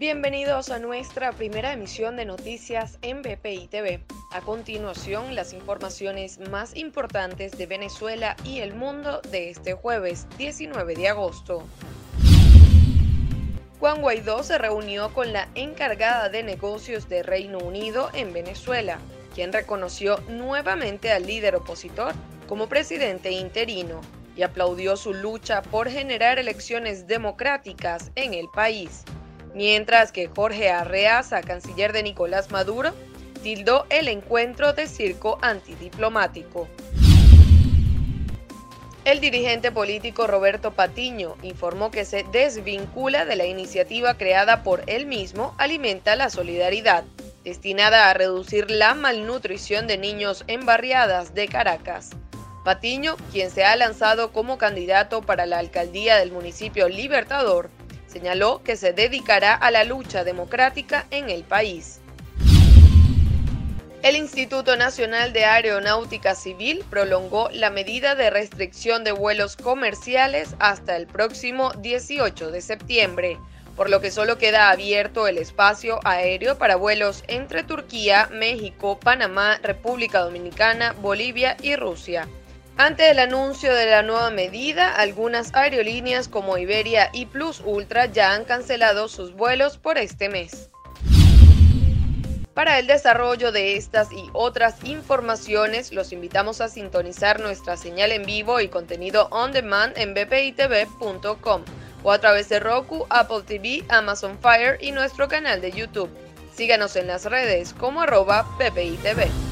Bienvenidos a nuestra primera emisión de noticias en BPI TV. A continuación, las informaciones más importantes de Venezuela y el mundo de este jueves 19 de agosto. Juan Guaidó se reunió con la encargada de negocios de Reino Unido en Venezuela, quien reconoció nuevamente al líder opositor como presidente interino y aplaudió su lucha por generar elecciones democráticas en el país mientras que Jorge Arreaza, canciller de Nicolás Maduro, tildó el encuentro de circo antidiplomático. El dirigente político Roberto Patiño informó que se desvincula de la iniciativa creada por él mismo Alimenta la Solidaridad, destinada a reducir la malnutrición de niños en barriadas de Caracas. Patiño, quien se ha lanzado como candidato para la alcaldía del municipio Libertador, Señaló que se dedicará a la lucha democrática en el país. El Instituto Nacional de Aeronáutica Civil prolongó la medida de restricción de vuelos comerciales hasta el próximo 18 de septiembre, por lo que solo queda abierto el espacio aéreo para vuelos entre Turquía, México, Panamá, República Dominicana, Bolivia y Rusia. Ante el anuncio de la nueva medida, algunas aerolíneas como Iberia y Plus Ultra ya han cancelado sus vuelos por este mes. Para el desarrollo de estas y otras informaciones, los invitamos a sintonizar nuestra señal en vivo y contenido on demand en bpitv.com o a través de Roku, Apple TV, Amazon Fire y nuestro canal de YouTube. Síganos en las redes como arroba bpitv.